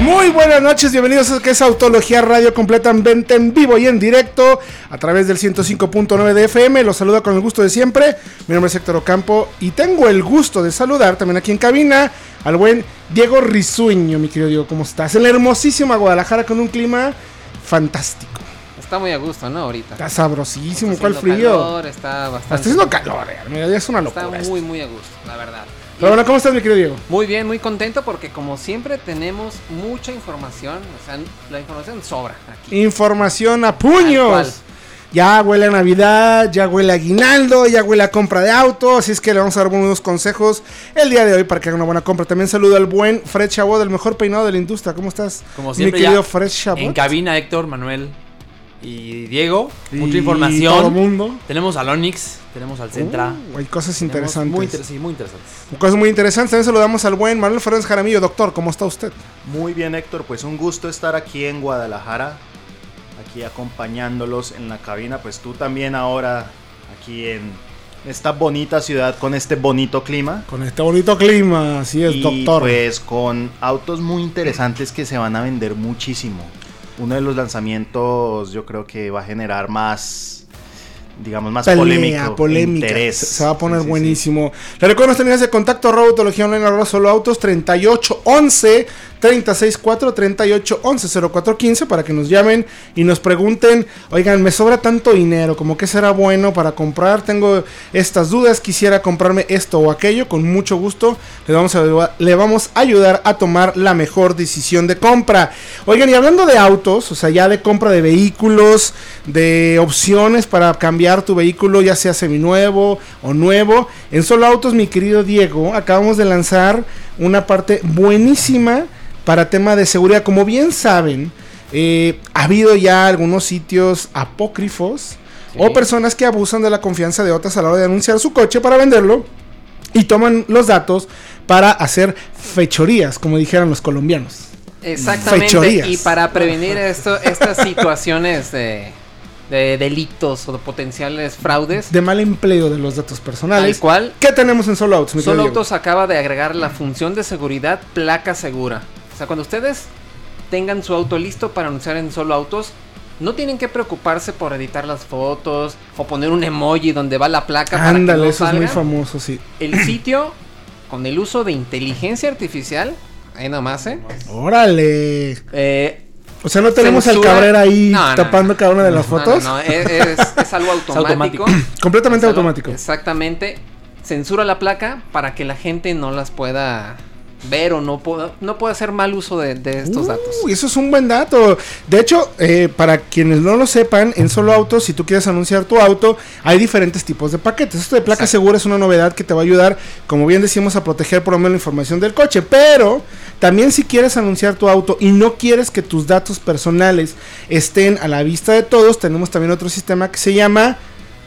Muy buenas noches, bienvenidos a que es Autología Radio completamente en vivo y en directo a través del 105.9 de FM. Los saluda con el gusto de siempre. Mi nombre es Héctor Ocampo y tengo el gusto de saludar también aquí en cabina al buen Diego Risueño, mi querido Diego. ¿Cómo estás? En la hermosísima Guadalajara con un clima fantástico. Está muy a gusto, ¿no? Ahorita. Está sabrosísimo. Está ¿Cuál frío? calor, está bastante. Está haciendo calor, eh. Mira, ya es una Está locura. esto. muy, muy a gusto, la verdad. Pero bueno, ¿cómo estás, mi querido Diego? Muy bien, muy contento porque como siempre tenemos mucha información, o sea, la información sobra aquí. Información a puños. Ya huele a Navidad, ya huele a aguinaldo, ya huele a compra de auto. Así es que le vamos a dar unos consejos el día de hoy para que haga una buena compra. También saludo al buen Fred Chabot, del mejor peinado de la industria. ¿Cómo estás? Como siempre, mi querido ya Fred Chabot. En cabina, Héctor, Manuel y Diego. Y mucha Todo información. mundo. Tenemos al Onix, tenemos al Centra. Uh, hay cosas interesantes. Muy, inter- sí, muy interesantes. Cosas muy interesantes. También saludamos al buen Manuel Fernández Jaramillo. Doctor, ¿cómo está usted? Muy bien Héctor, pues un gusto estar aquí en Guadalajara, aquí acompañándolos en la cabina, pues tú también ahora aquí en esta bonita ciudad con este bonito clima. Con este bonito clima. Así es, y doctor. pues con autos muy interesantes que se van a vender muchísimo. Uno de los lanzamientos yo creo que va a generar más, digamos, más Pelea, polémico, polémica. interés. Se, se va a poner Sí, sí, sí. buenísimo. Le recuerdo nuestras líneas de contacto, arroba autología online, arroba solo autos, 3811 364 3811 0415 para que nos llamen y nos pregunten, oigan, me sobra tanto dinero, como que será bueno para comprar, tengo estas dudas, quisiera comprarme esto o aquello, con mucho gusto le vamos a, le vamos a ayudar a tomar la mejor decisión de compra. Oigan, y hablando de autos, o sea, ya de compra de vehículos, de opciones para cambiar tu vehículo, ya sea seminuevo o nuevo, en Solo Autos, mi querido Diego, acabamos de lanzar una parte buenísima para tema de seguridad. Como bien saben, eh, ha habido ya algunos sitios apócrifos o personas que abusan de la confianza de otras a la hora de anunciar su coche para venderlo y toman los datos para hacer fechorías, como dijeran los colombianos. Exactamente. Fechorías. Y para prevenir esto, estas situaciones de, de delitos o de potenciales fraudes, De mal empleo de los datos tal personales. cual, ¿Qué tenemos en Solo Autos? mi Solo? Autos acaba de agregar la función de seguridad placa segura. O sea, cuando ustedes tengan su auto listo para anunciar en Solo Autos, no tienen que preocuparse por editar las fotos o poner un emoji donde va la placa para que Ándale, no eso es muy salga. famoso, sí. El sitio, con el uso de inteligencia artificial, ahí nomás, ¿eh? Órale. Eh, O sea, no tenemos al Cabrera ahí No, no, tapando no. cada una de las no, fotos. No, no, es, es- es algo automático. automático. Completamente Es algo- automático. Exactamente. Censura la placa para que la gente no las pueda ver o no pueda, no pueda hacer mal uso de, de estos datos. Uy, eso es un buen dato. De hecho, eh, para quienes no lo sepan, en Solo Autos, si tú quieres anunciar tu auto, hay diferentes tipos de paquetes. Esto de placa Exacto. segura es una novedad que te va a ayudar, como bien decimos, a proteger por lo menos la información del coche. Pero también si quieres anunciar tu auto y no quieres que tus datos personales estén a la vista de todos, tenemos también otro sistema que se llama...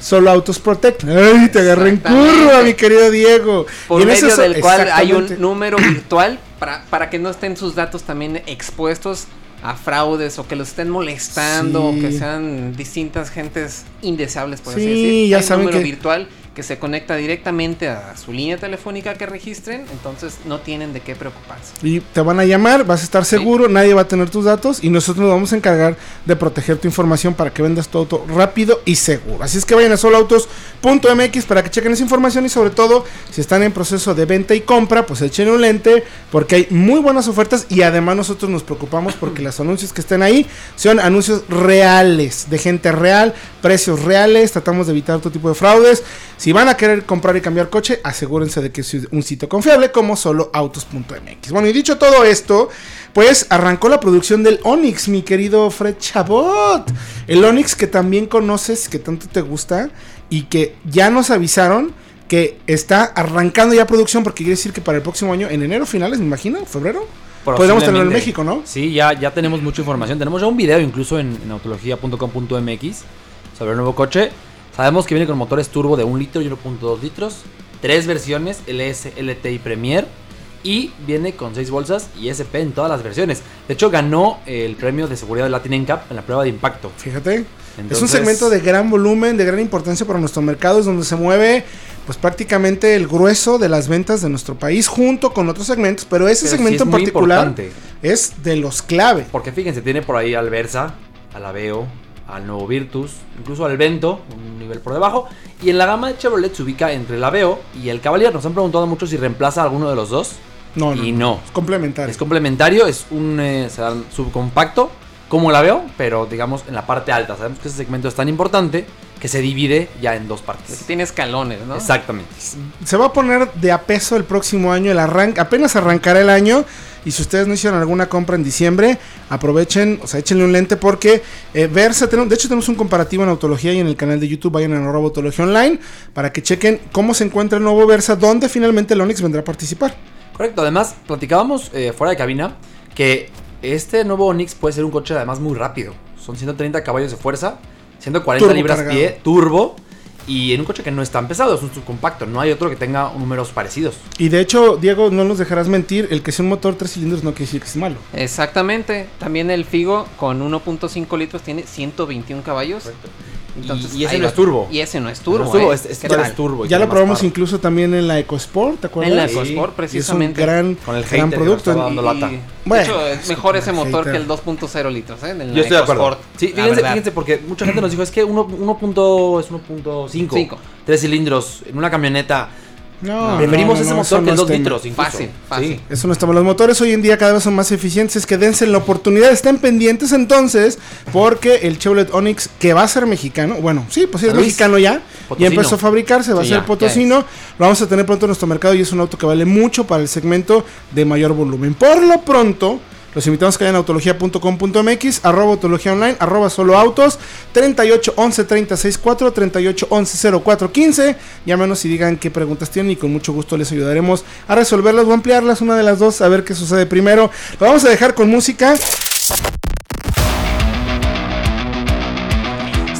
Solo Autos Protect. Ay, te agarré en curva, mi querido Diego. Por Y medio del cual hay un número virtual para, para que no estén sus datos también expuestos a fraudes o que los estén molestando Sí. o que sean distintas gentes indeseables por así Sí, decir. ya hay un saben número que- virtual que se conecta directamente a su línea telefónica que registren, entonces no tienen de qué preocuparse. Y te van a llamar, vas a estar seguro, nadie va a tener tus datos y nosotros nos vamos a encargar de proteger tu información para que vendas tu auto rápido y seguro. Así es que vayan a soloautos.mx para que chequen esa información y sobre todo si están en proceso de venta y compra, pues echen un lente porque hay muy buenas ofertas y además nosotros nos preocupamos porque los anuncios que estén ahí son anuncios reales, de gente real, precios reales, tratamos de evitar todo tipo de fraudes. Si van a querer comprar y cambiar coche, asegúrense de que es un sitio confiable como soloautos.mx. Bueno, y dicho todo esto, pues arrancó la producción del Onix, mi querido Fred Chabot. El Onix que también conoces, que tanto te gusta y que ya nos avisaron que está arrancando ya producción porque quiere decir que para el próximo año, en enero finales, me imagino, febrero, podríamos tenerlo en. México, ¿no? Sí, ya, ya tenemos mucha información. Tenemos ya un video incluso en, en autología.com.mx sobre el nuevo coche. Sabemos que viene con motores turbo de 1 litro y 1.2 litros. Tres versiones, LS, LT y Premier. Y viene con 6 bolsas y SP en todas las versiones. De hecho, ganó el premio de seguridad de Latin NCAP en la prueba de impacto. Fíjate. es un segmento de gran volumen, de gran importancia para nuestro mercado, es donde se mueve pues prácticamente el grueso de las ventas de nuestro país junto con otros segmentos, pero ese Pero sí segmento es en particular importante. es de los clave. Porque fíjense, tiene por ahí al Versa, al nuevo Virtus, incluso al Vento, un nivel por debajo. Y en la gama de Chevrolet se ubica entre el Aveo y el Cavalier. Nos han preguntado mucho si reemplaza a alguno de los dos. No, no, y no. es complementario. Es complementario, es un eh, sedán subcompacto, como el Aveo, pero digamos en la parte alta. Sabemos que ese segmento es tan importante que se divide ya en dos Es partes. que tiene escalones, ¿no? Exactamente. Se va a poner de a peso el próximo año, el arranque, apenas arrancará el año. Y si ustedes no hicieron alguna compra en diciembre, aprovechen, o sea, échenle un lente porque eh, Versa, tenemos, de hecho tenemos un comparativo en Autología y en el canal de YouTube, vayan a Autología Online, para que chequen cómo se encuentra el nuevo Versa, donde finalmente el Onix vendrá a participar. Correcto, además platicábamos eh, fuera de cabina que este nuevo Onix puede ser un coche además muy rápido. Son 130 caballos de fuerza, 140 Turbo libras cargado. pie, turbo. Y en un coche que no es tan pesado, es un subcompacto. No hay otro que tenga números parecidos. Y de hecho, Diego, no nos dejarás mentir, el que sea un motor tres cilindros no quiere decir que es malo. Exactamente. También el Figo con 1.5 litros tiene 121 caballos. Entonces, Y- y ese no va. es turbo. Y ese no es turbo. No es turbo, ¿eh? es- es- ¿Qué no tal? es turbo. y Ya lo probamos power. incluso también en la EcoSport, ¿te acuerdas? En la Sí. EcoSport, Y precisamente. Es un gran, Con el gran producto. dando Y- lata. y- Bueno, de hecho, es mejor ese motor hater. que el 2.0 litros, ¿eh? En la Yo estoy de acuerdo. EcoSport, Sí, fíjense, fíjense, porque mucha gente nos dijo, es que 1 punto, es 1.5. Cinco. Tres cilindros en una camioneta. No, Preferimos no, no, ese motor eso que no el 2 está en- litros, incluso. Fácil, fácil. Sí. Eso no estamos. Los motores hoy en día cada vez son más eficientes. Es que dense la oportunidad, estén pendientes entonces, porque el Chevrolet Onix, que va a ser mexicano, bueno, sí, pues sí es Luis. mexicano ya, ya Potosino. empezó a fabricarse, va Sí, a ser ya, potosino, lo vamos a tener pronto en nuestro mercado y es un auto que vale mucho para el segmento de mayor volumen. Por lo pronto. Los invitamos a que vayan a autología.com.mx, arroba autología online, arroba solo autos, 38 11 36 4, 38 11 04 15. Llámenos y digan qué preguntas tienen y con mucho gusto les ayudaremos a resolverlas o ampliarlas, una de las dos, a ver qué sucede primero. Lo vamos a dejar con música.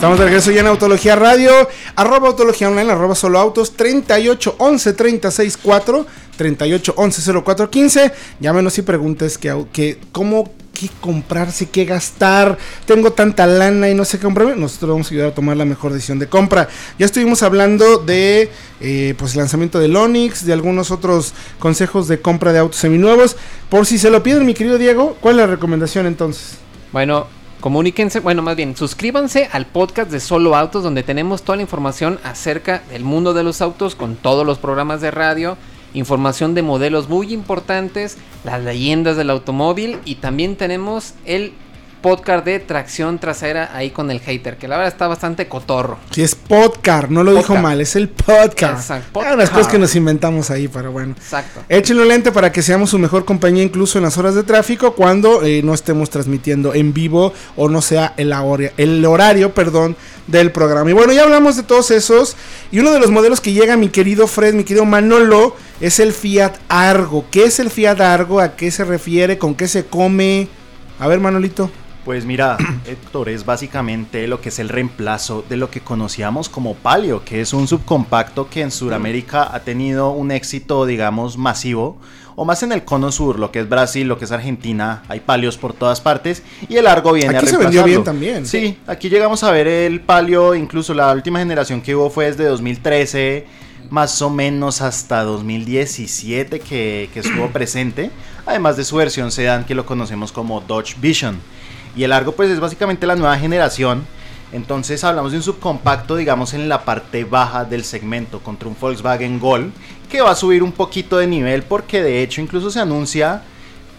Estamos de regreso ya en Autología Radio, arroba Autología Online, arroba Solo Autos, 38 11 36 4, 38 11 04 15. Llámenos y preguntes que, que cómo, qué comprarse, qué gastar. Tengo tanta lana y no sé qué comprarme. Nosotros vamos a ayudar a tomar la mejor decisión de compra. Ya estuvimos hablando de eh, pues lanzamiento del Onix, de algunos otros consejos de compra de autos seminuevos. Por si se lo piden, mi querido Diego, ¿cuál es la recomendación entonces? Bueno, comuníquense, bueno, más bien, suscríbanse al podcast de Solo Autos, donde tenemos toda la información acerca del mundo de los autos con todos los programas de radio, información de modelos muy importantes, las leyendas del automóvil y también tenemos el podcast de tracción trasera ahí con el hater, que la verdad está bastante cotorro. Si es podcast, no lo dijo Podcast. mal, es el podcast. Exacto, Ah, unas cosas podcast. que nos inventamos ahí, pero bueno. Exacto. Échenlo lente para que seamos su mejor compañía incluso en las horas de tráfico cuando eh, no estemos transmitiendo en vivo o no sea el, el horario perdón, del programa. Y bueno, ya hablamos de todos esos y uno de los modelos que llega mi querido Fred, mi querido Manolo, es el Fiat Argo. ¿Qué es el Fiat Argo? ¿A qué se refiere? ¿Con qué se come? A ver, Manolito. Pues mira, Héctor, es básicamente lo que es el reemplazo de lo que conocíamos como Palio, que es un subcompacto que en Sudamérica ha tenido un éxito, digamos, masivo, o más en el cono sur, lo que es Brasil, lo que es Argentina, hay Palios por todas partes, y el Argo viene Aquí a se vendió bien también. Sí, aquí llegamos a ver el Palio, incluso la última generación que hubo fue desde 2013, más o menos hasta 2017 que, que estuvo presente, además de su versión sedán que lo conocemos como Dodge Vision. Y el Argo pues es básicamente la nueva generación. Entonces hablamos de un subcompacto, digamos, en la parte baja del segmento contra un Volkswagen Gol, que va a subir un poquito de nivel porque de hecho incluso se anuncia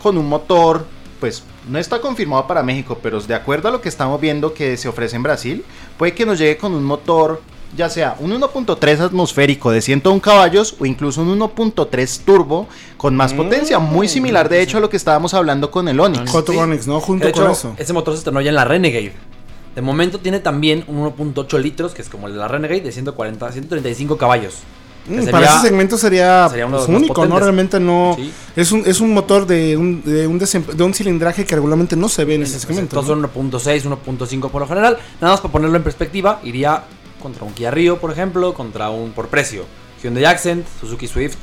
con un motor, pues no está confirmado para México, pero de acuerdo a lo que estamos viendo que se ofrece en Brasil, puede que nos llegue con un motor, ya sea un 1.3 atmosférico de 101 caballos o incluso un 1.3 turbo con más Mm. potencia, muy similar de hecho a lo que estábamos hablando con el Onix. Hot Sí. Onix, ¿no? Junto De con eso. ese motor se estrenó ya en la Renegade. De momento tiene también un 1.8 litros, que es como el de la Renegade, de 140, 135 caballos. Mm, sería- para ese segmento sería, sería uno de pues, único, ¿no? Realmente no. Sí. Es un, es un motor de un, de, un de un cilindraje que regularmente no se ve en ese segmento. Entonces ¿no? son 1.6, 1.5 por lo general. Nada más para ponerlo en perspectiva, iría contra un Kia Rio, por ejemplo, contra un por precio. Hyundai Accent, Suzuki Swift,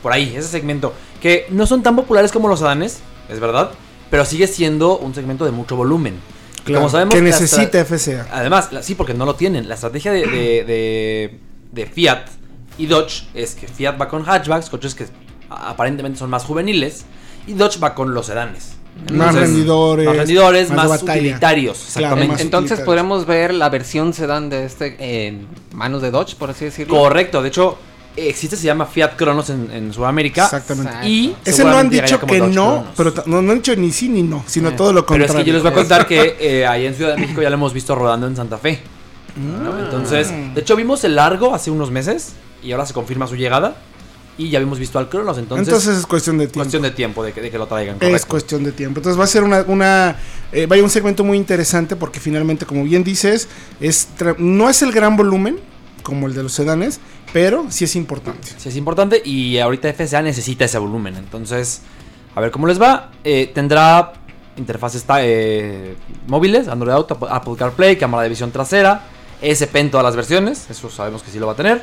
por ahí, ese segmento. Que no son tan populares como los sedanes, es verdad, pero sigue siendo un segmento de mucho volumen. Claro, como sabemos que necesita FCA. Además, la- sí, porque no lo tienen. La estrategia de, de- de- de Fiat y Dodge es que Fiat va con hatchbacks, coches que aparentemente son más juveniles, y Dodge va con los sedanes. Más rendidores, Más rendidores, más de más, batalla. utilitarios, Claro, exactamente. más Entonces utilitarios. podremos ver la versión sedán de este en manos de Dodge, por así decirlo. Correcto, de hecho, existe, se llama Fiat Cronos en, en Sudamérica. Exactamente. Y Ese no han dicho que Dodge no, Cronos. pero no, no han dicho ni sí ni no, sino Eh, todo lo Pero contrario. es que yo les voy a contar que eh, ahí en Ciudad de México ya lo hemos visto rodando en Santa Fe. ¿no? Entonces, de hecho vimos el largo hace unos meses y ahora se confirma su llegada y ya habíamos visto al Cronos. Entonces, Entonces, es cuestión de tiempo. cuestión de tiempo de que, de que lo traigan. Es cuestión de tiempo. Entonces va a ser una, una eh, vaya un segmento muy interesante porque finalmente, como bien dices, es no es el gran volumen como el de los sedanes, pero sí es importante. Sí, es importante y ahorita FCA necesita ese volumen. Entonces, a ver cómo les va. Eh, tendrá interfaces eh, móviles, Android Auto, Apple CarPlay, cámara de visión trasera, ESP en todas las versiones, eso sabemos que sí lo va a tener.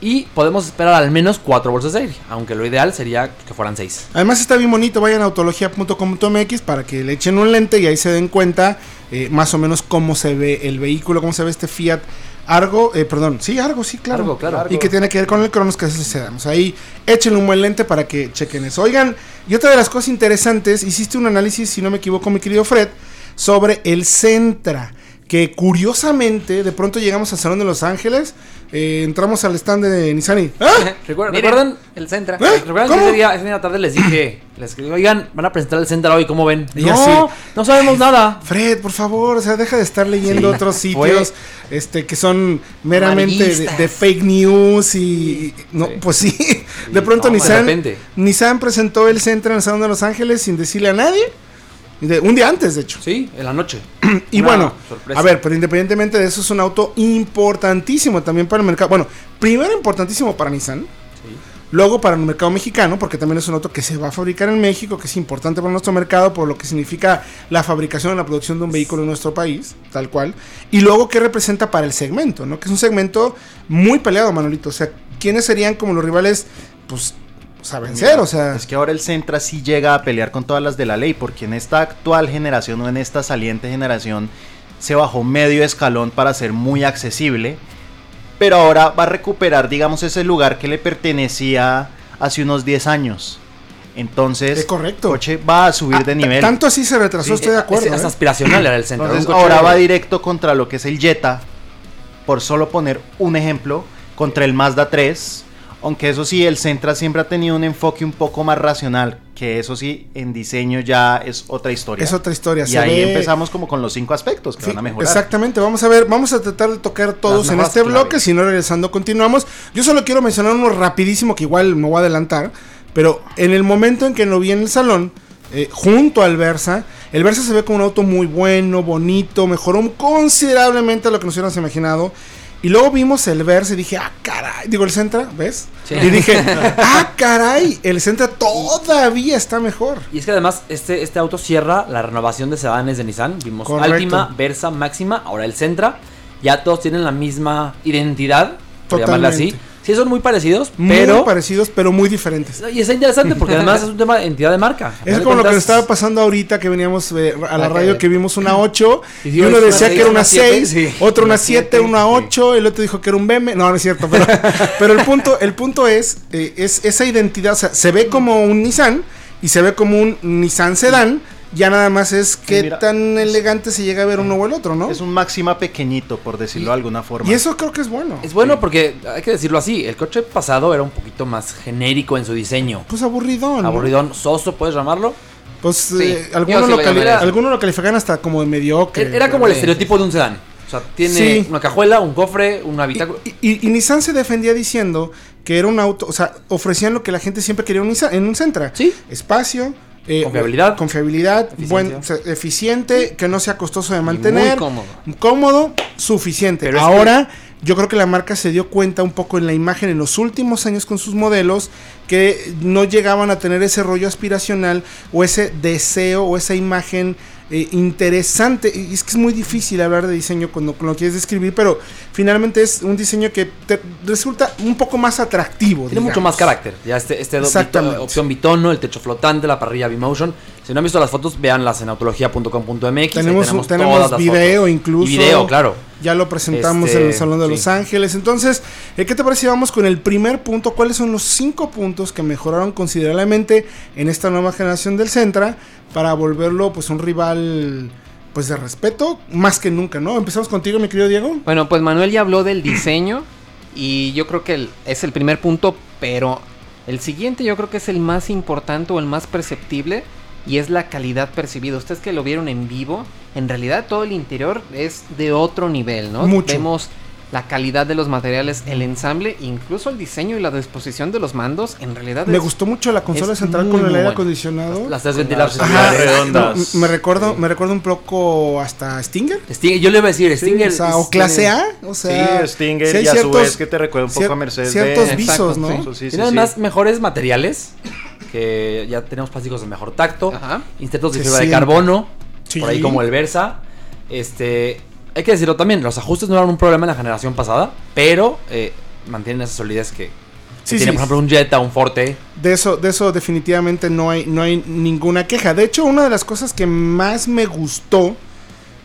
Y podemos esperar al menos cuatro bolsas de aire, aunque lo ideal sería que fueran seis. Además está bien bonito, vayan a autología.com.mx para que le echen un lente y ahí se den cuenta eh, más o menos cómo se ve el vehículo, cómo se ve este Fiat Argo, eh, perdón, sí, Argo, sí, claro. Argo, claro. Y que tiene que ver con el Cronos que es el sedán. O sea, ahí échenle un buen lente para que chequen eso. Oigan, y otra de las cosas interesantes, hiciste un análisis, si no me equivoco, mi querido Fred, sobre el Centra. Que curiosamente, de pronto llegamos al Salón de Los Ángeles, eh, entramos al stand de Nissan y... ¡Ah! ¿Recuerdan? Miren, ¿recuerdan? el Centra. ¿Eh? ¿Recuerdan ¿Cómo? que ese día, ese día la tarde les dije, les dije, oigan, van a presentar el Centro hoy, ¿cómo ven? Y no, así, no sabemos nada. Fred, por favor, o sea, deja de estar leyendo Sí, otros fue- sitios este, que son meramente de, fake news y... No, Sí. pues sí. De pronto no, Nissan. Nissan presentó el Centra en el Salón de Los Ángeles sin decirle a nadie. De- un día antes, de hecho. Sí, en la noche. Y Una bueno, sorpresa. a ver, pero independientemente de eso, es un auto importantísimo también para el mercado. Bueno, primero importantísimo para Nissan. Luego para el mercado mexicano, porque también es un auto que se va a fabricar en México, que es importante para nuestro mercado, por lo que significa la fabricación y la producción de un vehículo en nuestro país, tal cual. Y luego, ¿qué representa para el segmento? ¿no? Que es un segmento muy peleado, Manolito. O sea, ¿quiénes serían como los rivales? Pues, o sea, vencer, o sea... Es que ahora el Centra sí llega a pelear con todas las de la ley, porque en esta actual generación o en esta saliente generación se bajó medio escalón para ser muy accesible, pero ahora va a recuperar, digamos, ese lugar que le pertenecía hace unos 10 años. Entonces, Es correcto. el coche va a subir Ah, de nivel. Tanto así se retrasó, estoy de acuerdo. Es, es ¿eh? aspiracional era el centro. Entonces, ahora va directo contra lo que es el Jetta, por solo poner un ejemplo, contra el Mazda 3. Aunque eso sí, el Centra siempre ha tenido un enfoque un poco más racional, que eso sí, en diseño ya es otra historia. Es otra historia. y ahí ve- empezamos como con los cinco aspectos que Sí, van a mejorar. Exactamente, vamos a ver, vamos a tratar de tocar todos en este clave. bloque, si no regresando continuamos. Yo solo quiero mencionar uno rapidísimo que igual me voy a adelantar, pero en el momento en que lo vi en el salón, eh, junto al Versa, el Versa se ve como un auto muy bueno, bonito, mejoró considerablemente lo que nos hubiéramos imaginado. Y luego vimos el Versa y dije, ah, caray, digo el Centra, ¿ves? Sí. Y dije, ah, caray, el Centra todavía está mejor. Y es que además este, este auto cierra la renovación de sedanes de Nissan. Vimos. Altima, Versa, Máxima, ahora el Centra. Ya todos tienen la misma identidad, por llamarla así. Sí, son muy parecidos, Muy pero... parecidos, pero muy diferentes. Y está interesante porque además es un tema de entidad de marca. Es como lo que nos estaba pasando ahorita que veníamos eh, a la Ah, radio que- vimos una 8 Y uno es decía que era una una siete, 6, sí. otro una Una 7, siete, una sí. 8, el otro dijo que era un meme. No, no es cierto, pero, pero el punto el punto es eh, es esa identidad, o sea, se ve como un Nissan y se ve como un Nissan Sedan, ya nada más es qué mira, tan elegante se llega a ver uno o el otro, ¿no? Es un máxima pequeñito, por decirlo de alguna forma. Y eso creo que es bueno. Es bueno porque, hay que decirlo así, el coche pasado era un poquito más genérico en su diseño. Pues aburridón. ¿no? Aburridón, soso, puedes llamarlo. Pues Sí, eh, algunos, sí lo algunos lo califican hasta como de mediocre. Era como el Sí, estereotipo de un sedán. O sea, tiene Sí. una cajuela, un cofre, un habitáculo. Y, y- y Nissan se defendía diciendo que era un auto, o sea, ofrecían lo que la gente siempre quería en un, Nissan- en un Sentra. Sí. Espacio. Eh, Confiabilidad. Confiabilidad, buen, o sea, eficiente, que no sea costoso de Y mantener. Muy cómodo. Cómodo, suficiente. Pero es Ahora, yo creo que la marca se dio cuenta un poco en la imagen en los últimos años con sus modelos que no llegaban a tener ese rollo aspiracional o ese deseo o esa imagen eh, interesante. Y es que es muy difícil hablar de diseño cuando, cuando lo quieres describir, pero finalmente es un diseño que te resulta un poco más atractivo. Tiene mucho más carácter. Ya este, este opción bitono, el techo flotante, la parrilla B-Motion. Si no han visto las fotos, véanlas en autología.com.mx. Tenemos, tenemos video fotos. incluso. Y video, claro. Ya lo presentamos Este, en el Salón de sí. Los Ángeles. Entonces, eh, ¿qué te parece si vamos con el primer punto? ¿Cuáles son los cinco puntos que mejoraron considerablemente en esta nueva generación del Centra para volverlo pues un rival pues de respeto más que nunca, ¿no? Empezamos contigo, mi querido Diego. Bueno, pues Manuel ya habló del diseño y yo creo que el- es el primer punto, pero el siguiente yo creo que es el más importante o el más perceptible y es la calidad percibida. Ustedes que lo vieron en vivo, en realidad todo el interior es de otro nivel, ¿no? Mucho. Vemos la calidad de los materiales, el ensamble, incluso el diseño y la disposición de los mandos, en realidad Me es- gustó mucho la consola central con el aire bueno. acondicionado. Las tres las- Ajá, las redondas. me recuerdo, Sí. me recuerdo un poco hasta Stinger. Stinger, yo le iba a decir, Stinger. o, sea, o clase A, o sea, sí, Stinger y a su vez que te recuerda un poco cier- a Mercedes ciertos visos, ¿no? sí. Eso sí, sí, Tiene sí. además mejores materiales. Que ya tenemos plásticos de mejor tacto. Ajá. Insertos de fibra de carbono. Sí. Por ahí como el Versa. Este. Hay que decirlo también, los ajustes no eran un problema en la generación pasada, pero eh, mantienen esa solidez que, Sí, tiene, sí. por ejemplo, un Jetta, un Forte. De eso, de eso definitivamente no hay, no hay ninguna queja. De hecho, una de las cosas que más me gustó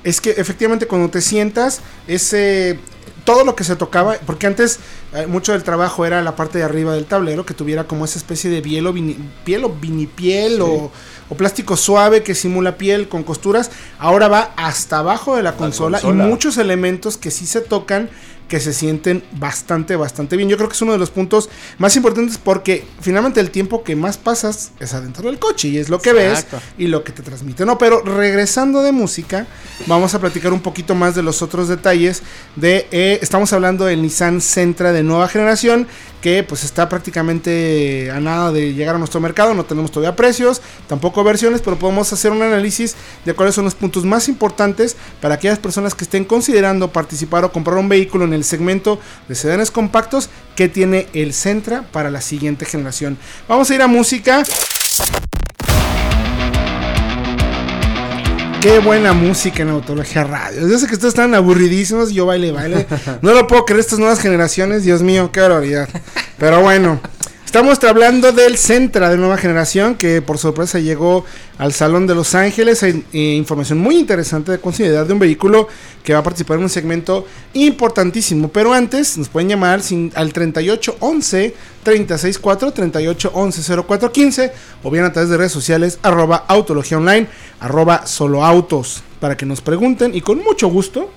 es que efectivamente cuando te sientas, ese todo lo que se tocaba, porque antes eh, mucho del trabajo era la parte de arriba del tablero, que tuviera como esa especie de piel o, vini- piel o vinipiel o, o plástico suave que simula piel con costuras. Ahora va hasta abajo de la consola, consola. y muchos elementos que sí se tocan que se sienten bastante, bastante bien. Yo creo que es uno de los puntos más importantes porque finalmente el tiempo que más pasas es adentro del coche y es lo que Exacto. ves y lo que te transmite. No, pero regresando de música, vamos a platicar un poquito más de los otros detalles de, eh, estamos hablando del Nissan Sentra de nueva generación que pues está prácticamente a nada de llegar a nuestro mercado, no tenemos todavía precios, tampoco versiones, pero podemos hacer un análisis de cuáles son los puntos más importantes para aquellas personas que estén considerando participar o comprar un vehículo en el segmento de sedanes compactos que tiene el Sentra para la siguiente generación. Vamos a ir a música. Qué buena música en Autología Radio. Yo sé que ustedes están aburridísimos. Yo baile, baile. No lo puedo creer estas nuevas generaciones. Dios mío, qué barbaridad. Pero bueno, estamos hablando del Centra de nueva generación que por sorpresa llegó al Salón de Los Ángeles. Hay eh, información muy interesante de considerar de un vehículo que va a participar en un segmento importantísimo. Pero antes nos pueden llamar al 3811 364 3811 0415 o bien a través de redes sociales arroba autología online arroba solo autos para que nos pregunten y con mucho gusto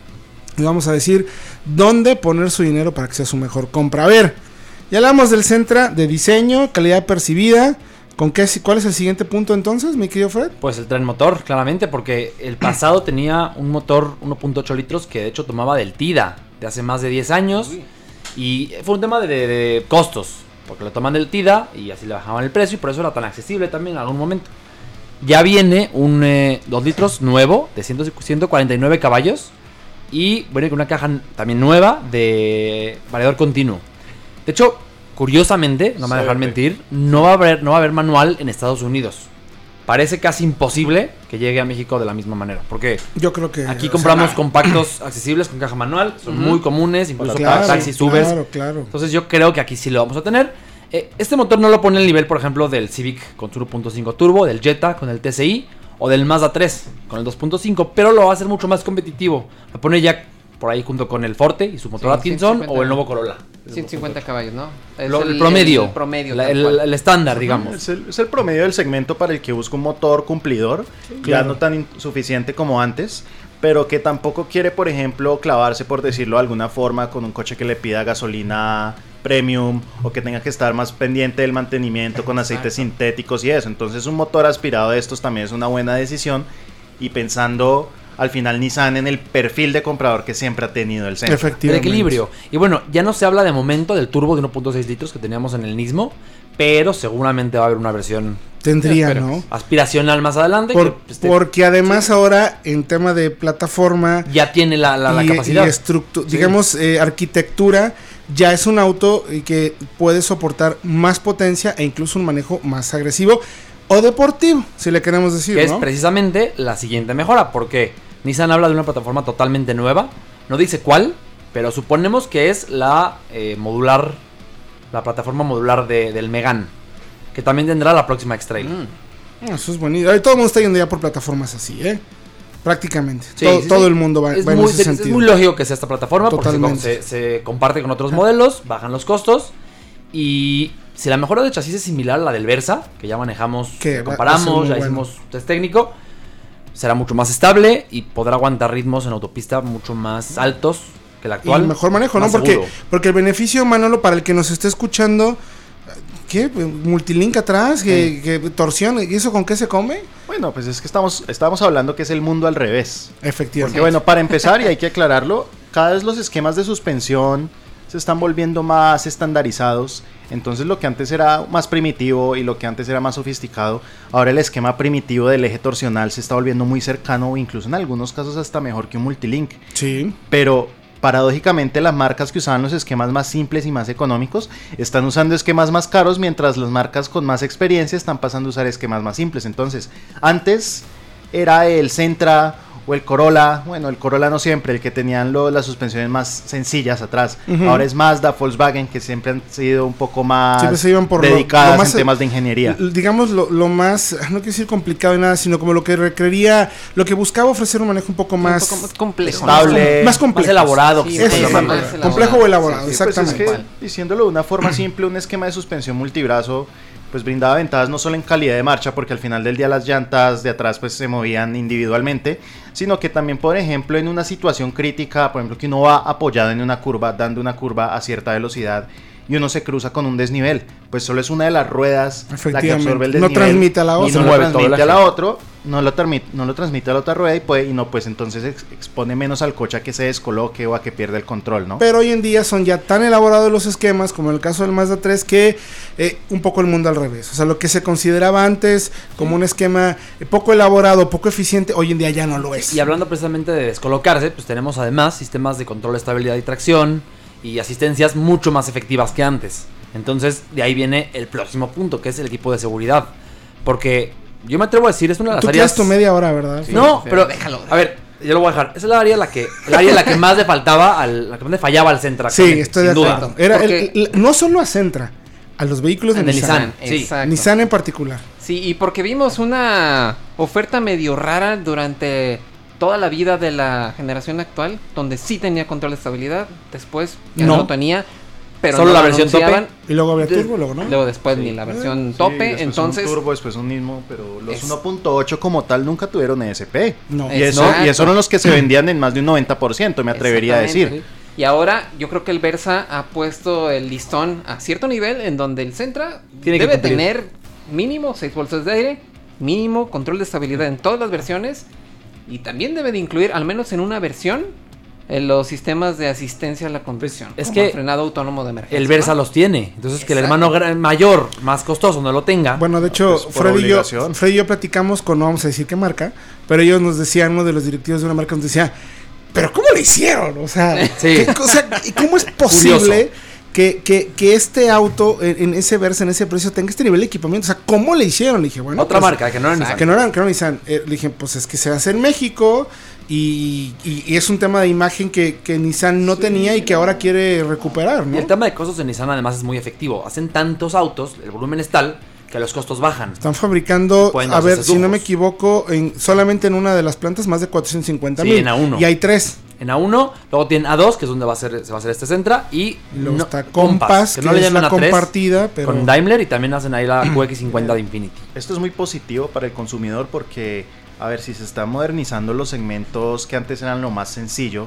les vamos a decir dónde poner su dinero para que sea su mejor compra. A ver, ya hablamos del Centra de diseño, calidad percibida. ¿Con qué, ¿Cuál es el siguiente punto entonces, mi querido Fred? Pues el tren motor, claramente, porque el pasado tenía un motor 1.8 litros que de hecho tomaba del TIDA de hace más de 10 años. Y fue un tema de, de- de costos, porque lo toman del TIDA y así le bajaban el precio y por eso era tan accesible también en algún momento. Ya viene un 2 litros nuevo de 100 149 caballos y viene con una caja también nueva de variador continuo. De hecho, curiosamente, no me va a dejar mentir, no va a haber, no va a haber manual en Estados Unidos. Parece casi imposible que llegue a México de la misma manera. Porque Yo creo que... aquí o compramos sea, compactos accesibles con caja manual. Son muy comunes, incluso claro, para taxis, Ubers. Claro, claro. Entonces yo creo que aquí sí lo vamos a tener. Eh, este motor no lo pone al nivel, por ejemplo, del Civic con su 1.5 turbo, del Jetta con el TCI o del Mazda 3 con el 2.5, pero lo va a hacer mucho más competitivo. Lo pone ya por ahí junto con el Forte y su motor Sí, Atkinson 150. o el nuevo Corolla. 150 caballos, ¿no? Es Lo- el, promedio. El, promedio. La- tal el, cual. el estándar, digamos. Es el, es el promedio del segmento para el que busca un motor cumplidor, ya claro. no tan insuficiente como antes, pero que tampoco quiere, por ejemplo, clavarse, por decirlo de alguna forma, con un coche que le pida gasolina premium o que tenga que estar más pendiente del mantenimiento con aceites sintéticos y eso. Entonces un motor aspirado de estos también es una buena decisión y pensando al final Nissan en el perfil de comprador que siempre ha tenido el centro. El equilibrio. Y bueno, ya no se habla de momento del turbo de 1.6 litros que teníamos en el Nismo, pero seguramente va a haber una versión Tendría, Espero. ¿no? aspiracional más adelante. Por- que esté- porque además ahora en tema de plataforma ya tiene la, la- la y, capacidad. y estructu- Sí. digamos eh, arquitectura ya es un auto que puede soportar más potencia e incluso un manejo más agresivo o deportivo, si le queremos decir, que es precisamente la siguiente mejora, porque Nissan habla de una plataforma totalmente nueva, no dice cuál, pero suponemos que es la eh, modular, la plataforma modular de- del Megan, que también tendrá la próxima X-Trail. Mm. Ah, Eso es bonito. Ahí todo el mundo está yendo ya por plataformas así, ¿eh? Prácticamente. Sí, todo sí, todo sí. el mundo va, es, va en muy, ese es- es sentido. muy lógico que sea esta plataforma porque se, comparte con otros modelos, bajan los costos y si la mejora de chasis es similar a la del Versa, que ya manejamos, Que comparamos, muy ya bueno. hicimos test técnico, será mucho más estable y podrá aguantar ritmos en autopista mucho más altos que el y actual. mejor manejo, ¿no? Porque, seguro. porque el beneficio, Manolo, para el que nos esté escuchando, ¿qué? Multilink atrás, que, que torsión, ¿y eso con qué se come? Bueno, pues es que estamos, estamos hablando que es el mundo al revés. Efectivamente. Porque bueno, para empezar, y hay que aclararlo, cada vez los esquemas de suspensión se están volviendo más estandarizados. Entonces lo que antes era más primitivo y lo que antes era más sofisticado, ahora el esquema primitivo del eje torsional se está volviendo muy cercano incluso en algunos casos hasta mejor que un multilink. Sí. Pero paradójicamente las marcas que usaban los esquemas más simples y más económicos están usando esquemas más caros mientras las marcas con más experiencia están pasando a usar esquemas más simples. Entonces, antes era el Sentra o el Corolla, bueno, el Corolla no siempre, el que tenían lo- las suspensiones más sencillas atrás. Ahora es Mazda, Volkswagen, que siempre han sido un poco más Siempre se iban por lo- dedicadas lo más- en temas de ingeniería. Digamos lo, lo más, no quiero decir complicado y nada, sino como lo que requería, lo que buscaba ofrecer un manejo un poco más, un poco más complejo. estable, más complejo. más elaborado. Sí, sí, más complejo, elaborado. complejo o elaborado, Sí, sí, Pues es exactamente. que, diciéndolo de una forma simple, un esquema de suspensión multibrazo pues brindaba ventajas no solo en calidad de marcha, porque al final del día las llantas de atrás pues se movían individualmente, sino que también, por ejemplo, en una situación crítica, por ejemplo, que uno va apoyado en una curva, dando una curva a cierta velocidad y uno se cruza con un desnivel, pues solo es una de las ruedas la que absorbe el No desnivel transmite a la y otra. no lo transmite a la otra, no lo, transmite, no lo transmite a la otra rueda y puede y no pues entonces ex- expone menos al coche a que se descoloque o a que pierda el control, ¿no? Pero hoy en día son ya tan elaborados los esquemas, como en el caso del Mazda 3, que eh, un poco el mundo al revés. O sea, lo que se consideraba antes como un esquema eh, poco elaborado, poco eficiente, hoy en día ya no lo es. Y hablando precisamente de descolocarse, pues tenemos además sistemas de control de estabilidad y tracción y asistencias mucho más efectivas que antes. Entonces, de ahí viene el próximo punto, que es el equipo de seguridad. Porque yo me atrevo a decir, es una de las Tú áreas... tu media hora, ¿verdad? no, sí, pero déjalo. A ver, yo lo voy a dejar. Esa es la área en la que, el área la que más le faltaba, al, la que más le fallaba al Centra. Sí, estoy de duda. acuerdo. Era Porque- el- el- no solo a Centra, a los vehículos de Nissan. Nissan. sí. Exacto. Nissan en particular. Sí, y porque vimos una oferta medio rara durante toda la vida de la generación actual, donde sí tenía control de estabilidad, después ya no, No. lo tenía, pero Solo no la versión anunciaban. Y luego había turbo, luego, ¿no? Luego después Sí. ni la versión Sí, tope, después entonces un turbo, después un mismo, pero los Es- 1.8 como tal nunca tuvieron ESP. No. Y eso, Exacto. y eso eran los que se vendían en más de un 90%, me atrevería a decir. Y ahora yo creo que el Versa ha puesto el listón a cierto nivel en donde el Centra Tiene que debe tener mínimo 6 bolsas de aire, mínimo control de estabilidad en todas las versiones y también debe de incluir al menos en una versión en los sistemas de asistencia a la conducción. es como que el frenado autónomo de emergencia. El Versa ¿no? los tiene. Entonces, que el hermano mayor, más costoso, no lo tenga. Bueno, de hecho, pues, Freddy, y yo, y yo platicamos con, no vamos a decir qué marca, pero ellos nos decían, uno de los directivos de una marca nos decía, pero ¿cómo lo hicieron? O sea, Sí. ¿qué cosa- ¿y ¿cómo es posible que, que, que este auto en, en ese verso, en ese precio, tenga este nivel de equipamiento? O sea, ¿cómo le hicieron? Le dije, bueno, Otra pues, marca que no era Nissan. que no eran, que no eran Nissan. Eh, le dije, pues es que se hace en México y, y- y es un tema de imagen que, que Nissan no tenía y que ahora quiere recuperar, el tema de costos de Nissan además es muy efectivo. Hacen tantos autos, el volumen es tal, que los costos bajan. Están fabricando, a ver, si no me equivoco, en, solamente en una de las plantas más de 450 Sí, mil. en A1. Y hay tres. En A1, luego tienen A2, que es donde va a ser, se va a hacer este Centra, y luego no- está Compass, que, es la A3, compartida, pero... con Daimler y también hacen ahí la QX50 de Infinity. Esto es muy positivo para el consumidor porque, a ver, si se están modernizando los segmentos que antes eran lo más sencillo,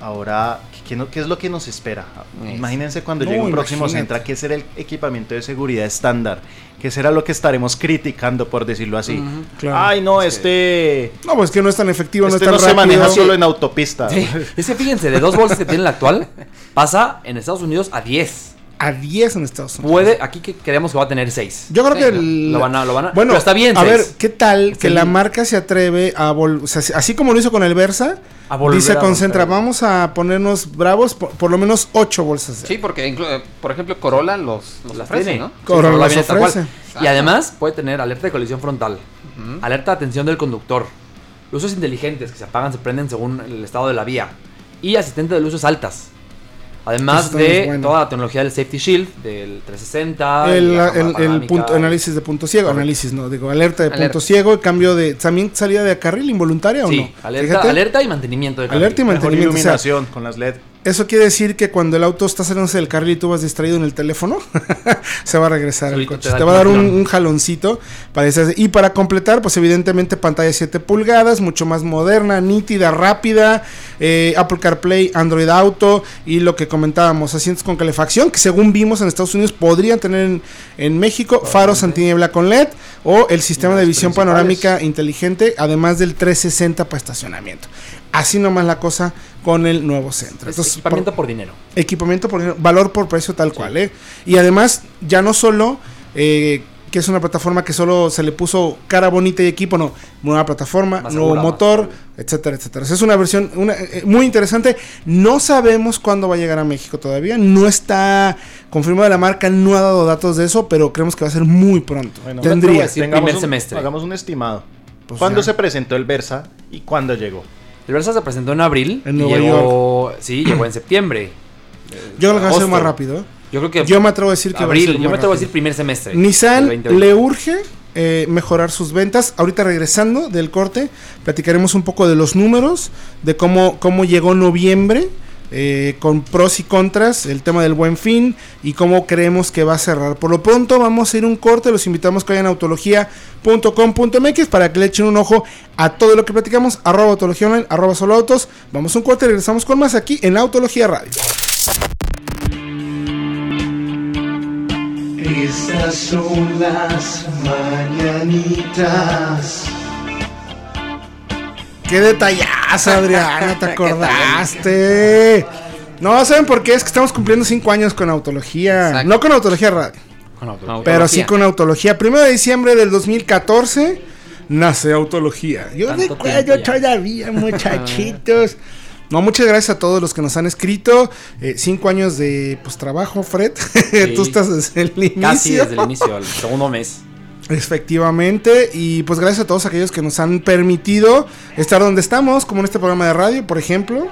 ahora, ¿qué, qué no- qué es lo que nos espera? Es- Imagínense cuando No, llegue un próximo imagínate. Centra, ¿qué será el equipamiento de seguridad estándar? ¿Qué será lo que estaremos criticando, por decirlo así? Claro. Ay, no, Es este... No, pues que no es tan efectivo, este no no, es tan se rápido. maneja solo en autopista. Sí. Es que fíjense, de dos bolsas que tiene el actual, pasa en Estados Unidos a 10. A 10 en Estados Unidos. Puede, aquí que creemos que va a tener 6. Yo creo Sí, que... ¿no? el- Lo van a, lo van a, Bueno, pero está bien. a seis. ver, ¿qué tal Es que el- la marca se atreve a vol- o sea, así como lo hizo con el Versa, A volver dice a Concentra, vamos a ponernos bravos por, por lo menos 8 bolsas. de- Sí, porque eh, por ejemplo Corolla los, los Las ofrece, tiene. ¿no? Sí, Corolla Corolla cual. ofrece. Y además puede tener alerta de colisión frontal, alerta de atención del conductor, luces inteligentes que se apagan, se prenden según el estado de la vía y asistente de luces altas. Además de bueno. toda la tecnología del Safety Shield, del 360, El, el- el punto, análisis de punto ciego, Correcto. análisis, no, digo, alerta de Alerta. punto ciego, cambio de, también salida de carril involuntaria o Sí, no. alerta, Fíjate, alerta y mantenimiento de Alerta y carril. Mejor mantenimiento, o sea, iluminación con las LED. Eso quiere decir que cuando el auto está saliéndose del carril y tú vas distraído en el teléfono, se va a regresar el coche. te va a dar un, jaloncito. Para y para completar, pues evidentemente pantalla 7 pulgadas, mucho más moderna, nítida, rápida, eh, Apple CarPlay, Android Auto y lo que comentábamos, asientos con calefacción, que según vimos en Estados Unidos podrían tener en, en México faros antiniebla con LED o el sistema de visión panorámica inteligente, además del 360 para estacionamiento. Así nomás la cosa con el nuevo centro. Es Entonces, equipamiento por- por dinero. equipamiento por valor por precio tal cual, ¿eh? Y además, ya no solo eh, que es una plataforma que solo se le puso cara bonita y equipo, no, nueva plataforma, Más nuevo segura, motor, etcétera, etcétera. Es una versión una, eh, muy interesante. No sabemos cuándo va a llegar a México todavía, no está confirmada la marca, no ha dado datos de eso, pero creemos que va a ser muy pronto. Bueno, Tendría. decir Tengamos primer un- semestre. Hagamos un estimado. Pues ¿Cuándo ya. se presentó el Versa y cuándo llegó? El Versa se presentó en abril En y llegó, sí, llegó en septiembre. Yo creo que va a ser Agosto. más rápido. ¿eh? Yo creo que Yo me atrevo a decir que va a abril, ser yo me atrevo a decir primer semestre. Nissan del 2020. le urge eh, mejorar sus ventas. Ahorita regresando del corte, platicaremos un poco de los números, de cómo, cómo llegó noviembre, eh, con pros y contras, el tema del buen fin y cómo creemos que va a cerrar. Por lo pronto vamos a ir un corte, los invitamos que vayan a autología.com.mx para que le echen un ojo a todo lo que platicamos, arroba autología arroba solo autos. Vamos a un corte y regresamos con más aquí en Autología Radio. Estas son las mañanitas. Qué detallazo, Adriana, te acordaste. No, ¿saben por qué? Es que estamos cumpliendo cinco años con Autología. Exacto. No con Autología Radio, Con auto. No. pero sí Autología. con Autología. Primero de diciembre del 2014 nace Autología. Yo recuerdo todavía, muchachitos. No, muchas gracias a todos los que nos han escrito. Eh, cinco años de pues trabajo, Fred. Tú estás desde el inicio. Casi desde el inicio, el segundo mes. Efectivamente, y pues gracias a todos aquellos que nos han permitido estar donde estamos, como en este programa de radio, por ejemplo,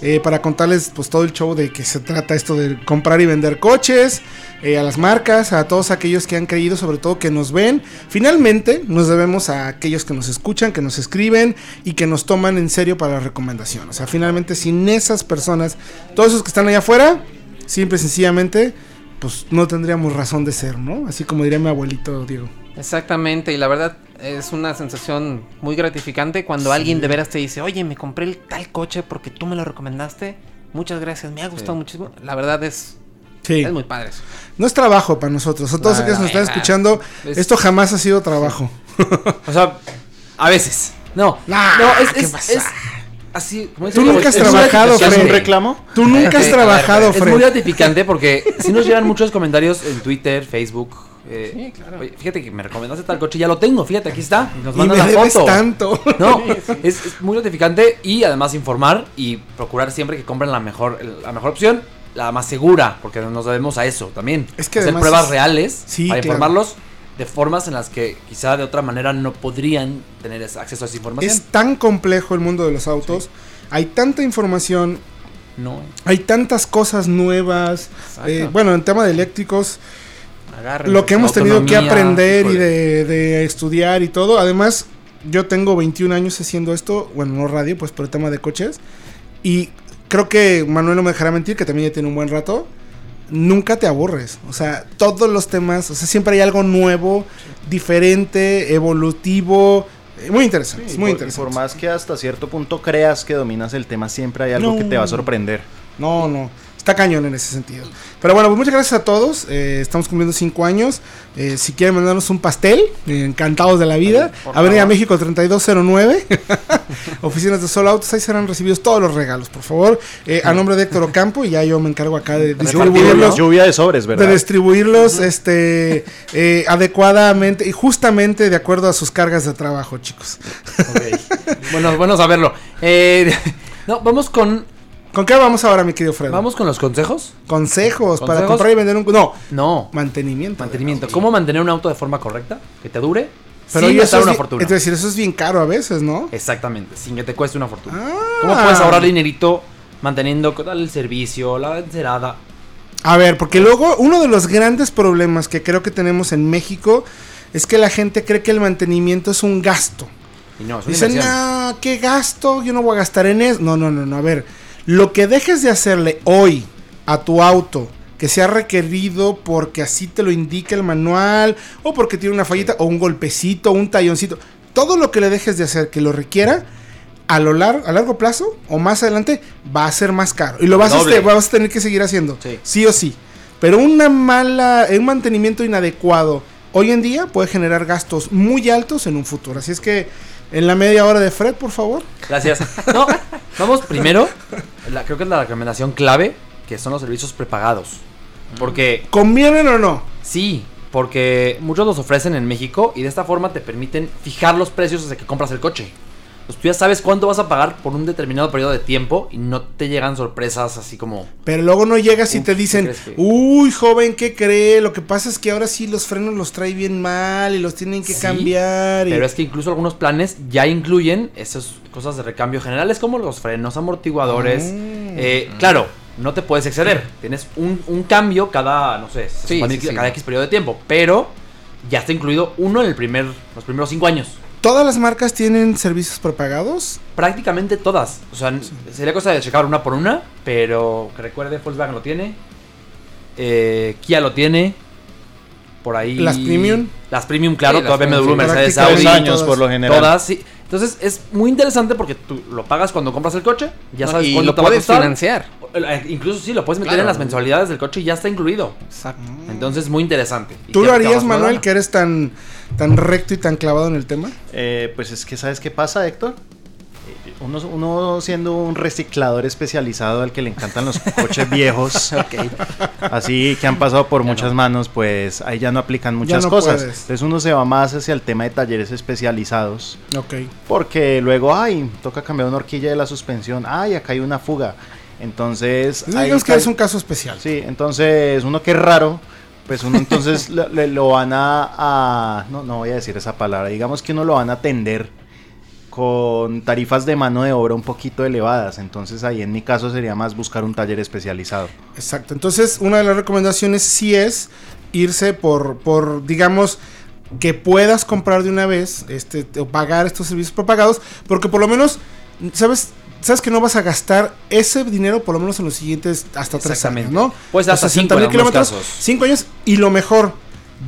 eh, para contarles pues todo el show de que se trata esto de comprar y vender coches, eh, a las marcas, a todos aquellos que han creído, sobre todo que nos ven. Finalmente, nos debemos a aquellos que nos escuchan, que nos escriben y que nos toman en serio para la recomendación. O sea, finalmente, sin esas personas, todos esos que están allá afuera, simple y sencillamente, pues no tendríamos razón de ser, ¿no? Así como diría mi abuelito Diego. Exactamente, y la verdad es una sensación muy gratificante cuando alguien de veras te dice, oye, me compré el tal coche porque tú me lo recomendaste. Muchas gracias, me ha gustado Sí. muchísimo. La verdad es, Sí. es muy padre eso. No es trabajo para nosotros. A todos aquellos que nos están escuchando, Es- esto jamás ha sido trabajo. O sea, a veces. No, no, es, ¿qué es, es así. como Tú nunca has es muy trabajado, ¿Es un Fred. reclamo? Tú nunca has trabajado, Es Fred. muy gratificante porque si nos llegan muchos comentarios en Twitter, Facebook. eh, Sí, claro. oye, fíjate que me recomendaste tal coche, ya lo tengo, fíjate, aquí está. Nos y mandan me la debes foto. tanto. No, es, es muy gratificante y además informar y procurar siempre que compren la mejor, la mejor opción, la más segura, porque nos debemos a eso también. Es que hacer pruebas es- reales Sí, para claro. informarlos de formas en las que quizá de otra manera no podrían tener acceso a esa información. Es tan complejo el mundo de los autos. Hay tanta información, No, hay tantas cosas nuevas. Eh, bueno, en tema de eléctricos, lo que hemos tenido que aprender y de, de estudiar y todo. Además, yo tengo 21 años haciendo esto, bueno, no radio, pues por el tema de coches. Y creo que Manuel no me dejará mentir, que también ya tiene un buen rato. Nunca te aburres. O sea, todos los temas, o sea, siempre hay algo nuevo, diferente, evolutivo. eh, Muy interesante, Sí, muy por- interesante. Por más que hasta cierto punto creas que dominas el tema, siempre hay algo No. que te va a sorprender. No, no. Está cañón en ese sentido. Pero bueno, pues muchas gracias a todos. eh, estamos cumpliendo cinco años. Eh, si quieren mandarnos un pastel, eh, encantados de la vida. Por Avenida favor. México 3209. Oficinas de Solo Autos. Ahí serán recibidos todos los regalos, por favor. A nombre de Héctor Ocampo. Y ya yo me encargo acá de distribuirlos. Lluvia de sobres, De ¿verdad? distribuirlos este, eh, adecuadamente y justamente de acuerdo a sus cargas de trabajo, chicos. ok. bueno, bueno saberlo. No, vamos con. ¿Con qué vamos ahora, mi querido Fred? Vamos con los consejos. Consejos, para comprar y vender un... No, No. mantenimiento. Mantenimiento. ¿Cómo mantener un auto de forma correcta? Que te dure. Pero sin gastar una fortuna. Es decir, eso es bien caro a veces, ¿no? Exactamente, sin que te cueste una fortuna. Ah. ¿Cómo puedes ahorrar dinerito manteniendo el servicio, la encerada? A ver, porque luego uno de los grandes problemas que creo que tenemos en México es que la gente cree que el mantenimiento es un gasto. Y no, es una Dicen, inversión. no, ¿qué gasto? Yo no voy a gastar en eso. No, no, no, no. A ver, lo que dejes de hacerle hoy a tu auto, que sea requerido porque así te lo indica el manual, o porque tiene una fallita, o un golpecito, un talloncito, todo lo que le dejes de hacer que lo requiera, a lo lar- a largo plazo o más adelante va a ser más caro. Y lo vas a, este- vas a tener que seguir haciendo. Sí. sí o sí. Pero una mala, un mantenimiento inadecuado hoy en día puede generar gastos muy altos en un futuro. Así es que en la media hora de Fred, por favor. Gracias. No, vamos primero. La- creo que es la recomendación clave, que son los servicios prepagados. Porque ¿Convienen o no? sí, porque muchos los ofrecen en México y de esta forma te permiten fijar los precios desde que compras el coche. Pues tú ya sabes cuánto vas a pagar por un determinado periodo de tiempo y no te llegan sorpresas así como... Pero luego no llegas y te ¿qué dicen, que- uy, joven, ¿qué cree? Lo que pasa es que ahora sí los frenos los trae bien mal y los tienen que Sí, cambiar. y- Pero es que incluso algunos planes ya incluyen esas cosas de recambio generales como los frenos, amortiguadores. Ah. Eh, claro, no te puedes exceder. Tienes un, un cambio cada, no sé, Sí, sí. cada X periodo de tiempo. Pero ya está incluido uno en el primer, los primeros cinco años. ¿Todas las marcas tienen servicios prepagados? Prácticamente todas. O sea, sería cosa de checar una por una. Pero que recuerde, Volkswagen lo tiene. eh, Kia lo tiene. Por ahí. ¿Las premium? Las premium, claro. Sí, las todas BMW, premium, sí. Mercedes, Prácticamente Audi. Años por lo general. Todas, sí. Entonces es muy interesante porque tú lo pagas cuando compras el coche, ya No, sabes y cuánto lo te va a puedes costar. financiar. Eh, Incluso sí, lo puedes meter Claro. en las mensualidades del coche y ya está incluido. Exacto. Entonces muy interesante. ¿Tú lo harías, Manuel, que eres tan, tan recto y tan clavado en el tema? Eh, pues es que, ¿sabes qué pasa, Héctor? Uno, uno siendo un reciclador especializado al que le encantan los coches viejos, así que han pasado por muchas manos, pues ahí ya no aplican muchas no cosas. puedes. Entonces uno se va más hacia el tema de talleres especializados, Ok. porque luego, ay, toca cambiar una horquilla de la suspensión, ay, acá hay una fuga. Entonces, Digamos que es un caso especial. Sí, entonces uno que es raro, pues uno entonces lo van a, a- no, no voy a decir esa palabra, digamos que uno lo van a atender con tarifas de mano de obra un poquito elevadas, entonces ahí en mi caso sería más buscar un taller especializado. Exacto. Entonces, una de las recomendaciones sí es irse por, por digamos, que puedas comprar de una vez, este, o pagar estos servicios propagados, porque por lo menos, ¿sabes? Sabes que no vas a gastar ese dinero por lo menos en los siguientes hasta tres años, ¿no? Puede ser hasta 60 cinco en mil kilómetros, cinco años, y lo mejor,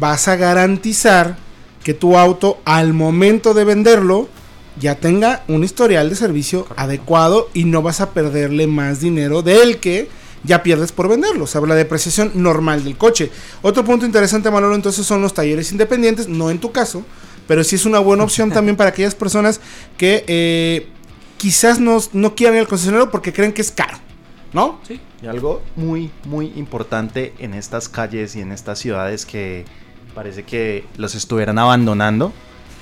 vas a garantizar que tu auto al momento de venderlo ya tenga un historial de servicio adecuado y no vas a perderle más dinero del que ya pierdes por venderlo. O sea, la depreciación normal del coche. Otro punto interesante, Manolo, entonces son los talleres independientes, no en tu caso, pero sí es una buena opción también para aquellas personas que eh, quizás no, no quieran ir al concesionario porque creen que es caro, ¿no? Sí. Y algo muy, muy importante en estas calles y en estas ciudades que parece que los estuvieran abandonando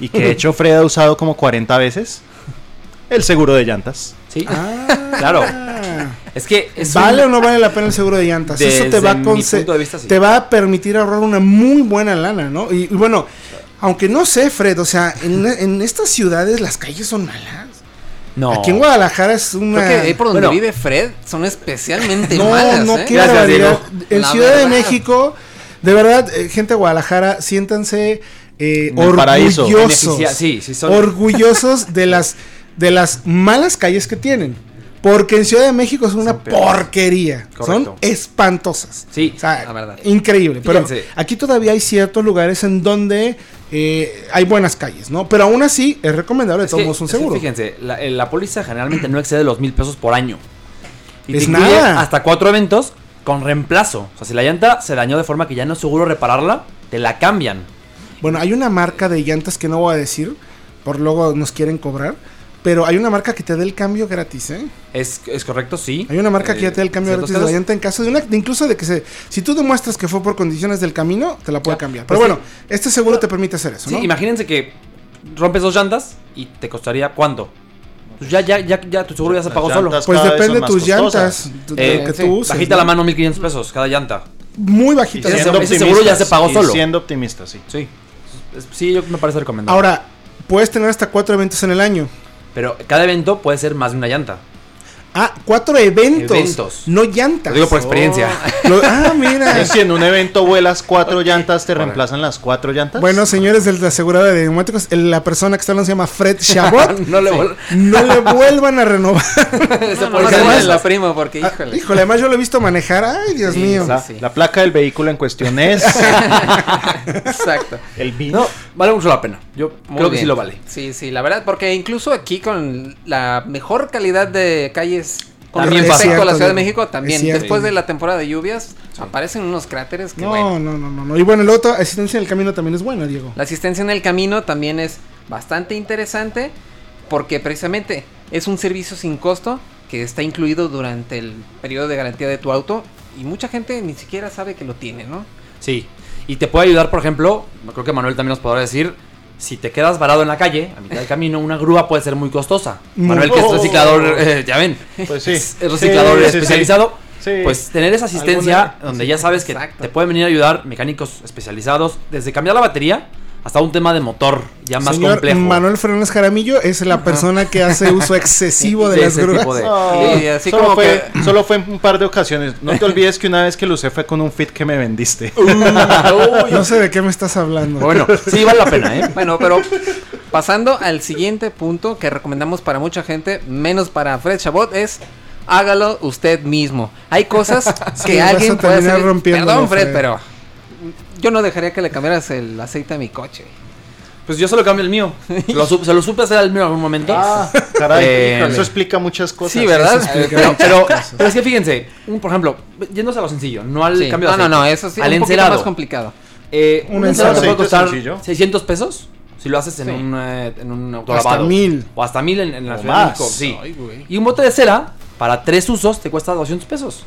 y que de hecho Fred ha usado como 40 veces, el seguro de llantas. Sí. Ah, Claro. Es que es ¿Vale un- o no vale la pena el seguro de llantas? Eso te va, a mi conse- punto de vista, sí. te va a permitir ahorrar una muy buena lana, ¿no? Y, y bueno, aunque no sé, Fred, o sea, en, en estas ciudades las calles son malas. No. Aquí en Guadalajara es una... Creo que ahí por donde Bueno. vive Fred son especialmente no, malas, no, ¿eh? qué barbaridad. En La Ciudad de. México, de verdad, eh, gente de Guadalajara, siéntanse eh, orgullosos. Beneficia- sí, sí son- Orgullosos de las, de las malas calles que tienen. Porque en Ciudad de México son una porquería. Son espantosas. Sí, O sea, la verdad. increíble. Pero aquí todavía hay ciertos lugares en donde eh, hay buenas calles, ¿no? Pero aún así es recomendable de Es todos que- modos un es seguro. Fíjense, la, eh, la póliza generalmente no excede los mil pesos por año. Y Es te nada. hasta cuatro eventos con reemplazo. O sea, si la llanta se dañó de forma que ya no es seguro repararla, te la cambian. Bueno, hay una marca de llantas que no voy a decir, por luego nos quieren cobrar. Pero hay una marca que te da el cambio gratis, ¿eh? ¿Es, es correcto? Sí. Hay una marca que Eh, ya te da el cambio gratis de la llanta en caso de una, de incluso de que se, si tú demuestras que fue por condiciones del camino, te la puede Ya, cambiar. pues Pero sí. bueno, este seguro te permite hacer eso, Sí, ¿no? imagínense que rompes dos llantas y te costaría ¿cuánto? Pues ya, ya, ya, ya tu seguro ya se pagó solo. Pues depende de tus llantas, de Eh, lo que sí, tú uses. Bajita la ¿no? mano, 1500 pesos cada llanta. Muy bajita. Ese- ese seguro ya se pagó y solo. siendo optimista, sí. Sí. Sí, yo me parece recomendable. Ahora, puedes tener hasta cuatro eventos en el año. Pero cada evento puede ser más de una llanta. Ah, cuatro eventos. Eventos. No llantas. Lo digo por experiencia. Lo- ah, mira. Es si en un evento vuelas cuatro llantas, ¿te reemplazan las cuatro llantas? Bueno, señores del asegurado de neumáticos, la persona que está hablando se llama Fred Chabot. no le vol- no le vuelvan a renovar. No, no, no, además- la primo, porque Ah, híjole. híjole, además yo lo he visto manejar. Ay, Dios Sí, mío. la, sí. la placa del vehículo en cuestión es Exacto. el BIN. No, vale mucho la pena. Yo Muy creo que sí lo vale. Sí, sí, la verdad, porque incluso aquí con la mejor calidad de calles con También respecto a la Ciudad de México, también después de la temporada de lluvias aparecen unos cráteres que No, bueno. no, no, no, no. Y bueno, el otro, asistencia en el camino también es buena, Diego. La asistencia en el camino también es bastante interesante porque precisamente es un servicio sin costo que está incluido durante el periodo de garantía de tu auto y mucha gente ni siquiera sabe que lo tiene, ¿no? Sí. Y te puede ayudar, por ejemplo, creo que Manuel también nos podrá decir, si te quedas varado en la calle, a mitad del camino, una grúa puede ser muy costosa. Manuel, que es reciclador, eh, ya ven, Pues sí. es reciclador Sí, sí, especializado. Pues tener esa asistencia Alguna- donde ya sabes que exacto. te pueden venir a ayudar mecánicos especializados, desde cambiar la batería hasta un tema de motor ya más Señor complejo. Manuel Fernández Jaramillo es la persona que hace uso excesivo de, De las grúas. de- Sí, así solo, como fue, solo fue en un par de ocasiones. No te olvides que una vez que lo usé fue con un fit que me vendiste. No sé de qué me estás hablando. Bueno, sí, vale la pena, ¿eh? Bueno, pero pasando al siguiente punto que recomendamos para mucha gente, menos para Fred Chabot, es hágalo usted mismo. Hay cosas que alguien puede hacer. Perdón, Fred, Fred. pero yo no dejaría que le cambiaras el aceite a mi coche. Pues yo solo cambio el mío. Se lo, supe, se lo supe hacer al mío en algún momento. Ah, caray. Eh, eso explica muchas cosas. Sí, ¿verdad? Pero, pero, es que fíjense, un, por ejemplo, yéndose a lo sencillo, no al Sí. cambio de No, no, no, eso sí, al un poquito encerado. más complicado. Eh, Un un encerado te puede costar sencillo. 600 pesos si lo haces en, Sí. un, eh, en un Hasta autolavado. mil. O hasta mil en, en la Ciudad de. México, Sí. Ay. Y un bote de cera para tres usos te cuesta 200 pesos.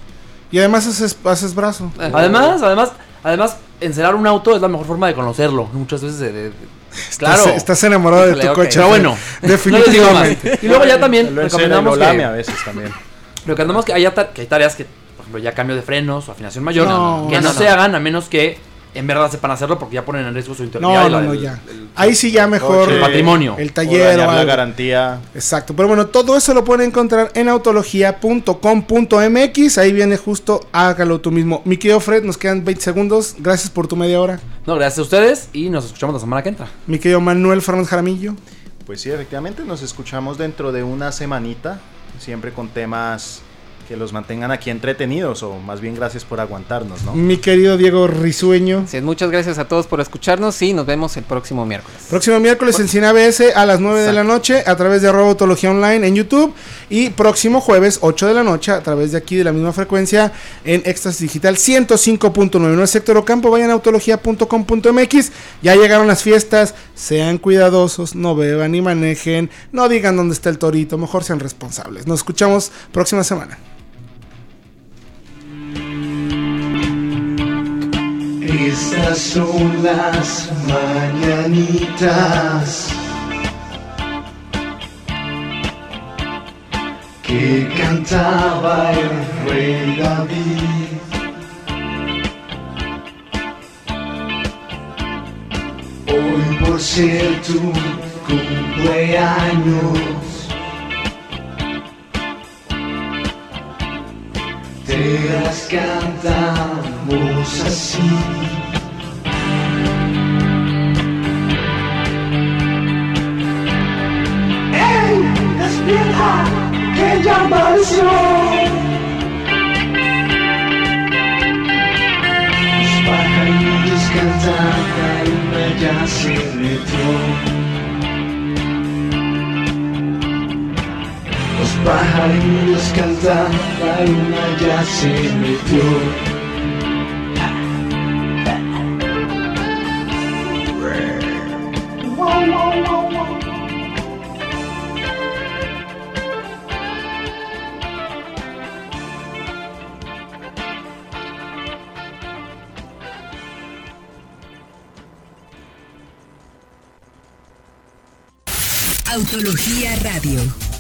Y además haces, haces brazo. Además, además, además, encerar un auto es la mejor forma de conocerlo. Muchas veces de... de- de- claro. Estás, estás enamorado de tu coche. Pero bueno, no. Definitivamente. Y luego ya también recomendamos que, a veces también. recomendamos que, haya que hay tareas que, por ejemplo, ya cambio de frenos o afinación mayor, No, que no, no, no. se hagan a menos que en verdad sepan hacerlo porque ya ponen en riesgo su integridad. No, no, no, ya. Ahí sí ya mejor. Coche, patrimonio. El taller o la garantía. Exacto, pero bueno, todo eso lo pueden encontrar en autología.com.mx. Ahí viene justo, hágalo tú mismo. Mi querido Fred, nos quedan 20 segundos. Gracias por tu media hora. No, gracias a ustedes y nos escuchamos la semana que entra. Mi querido Manuel Fernández Jaramillo. Pues sí, efectivamente, nos escuchamos dentro de una semanita, siempre con temas que los mantengan aquí entretenidos, o más bien gracias por aguantarnos, ¿no? Mi querido Diego Risueño. Es, muchas gracias a todos por escucharnos y nos vemos el próximo miércoles. Próximo miércoles en Cine ABS a las 9 de la noche a través de arroba Autología Online en YouTube. Y próximo jueves 8 de la noche a través de aquí de la misma frecuencia en Éxtasis Digital 105.9. No es sector Ocampo, vayan a autología.com.mx. Ya llegaron las fiestas, sean cuidadosos, no beban ni manejen, no digan dónde está el torito, mejor sean responsables. Nos escuchamos próxima semana. Estas son las mañanitas que cantaba el rey David. Hoy por ser tu cumpleaños las cantamos así. ¡Ey! ¡Despierta! ¡Que ya amaneció! Los pajarillos cantan, la luna ya se metió. Pajarillos cantan, la luna ya se metió. Autología Radio.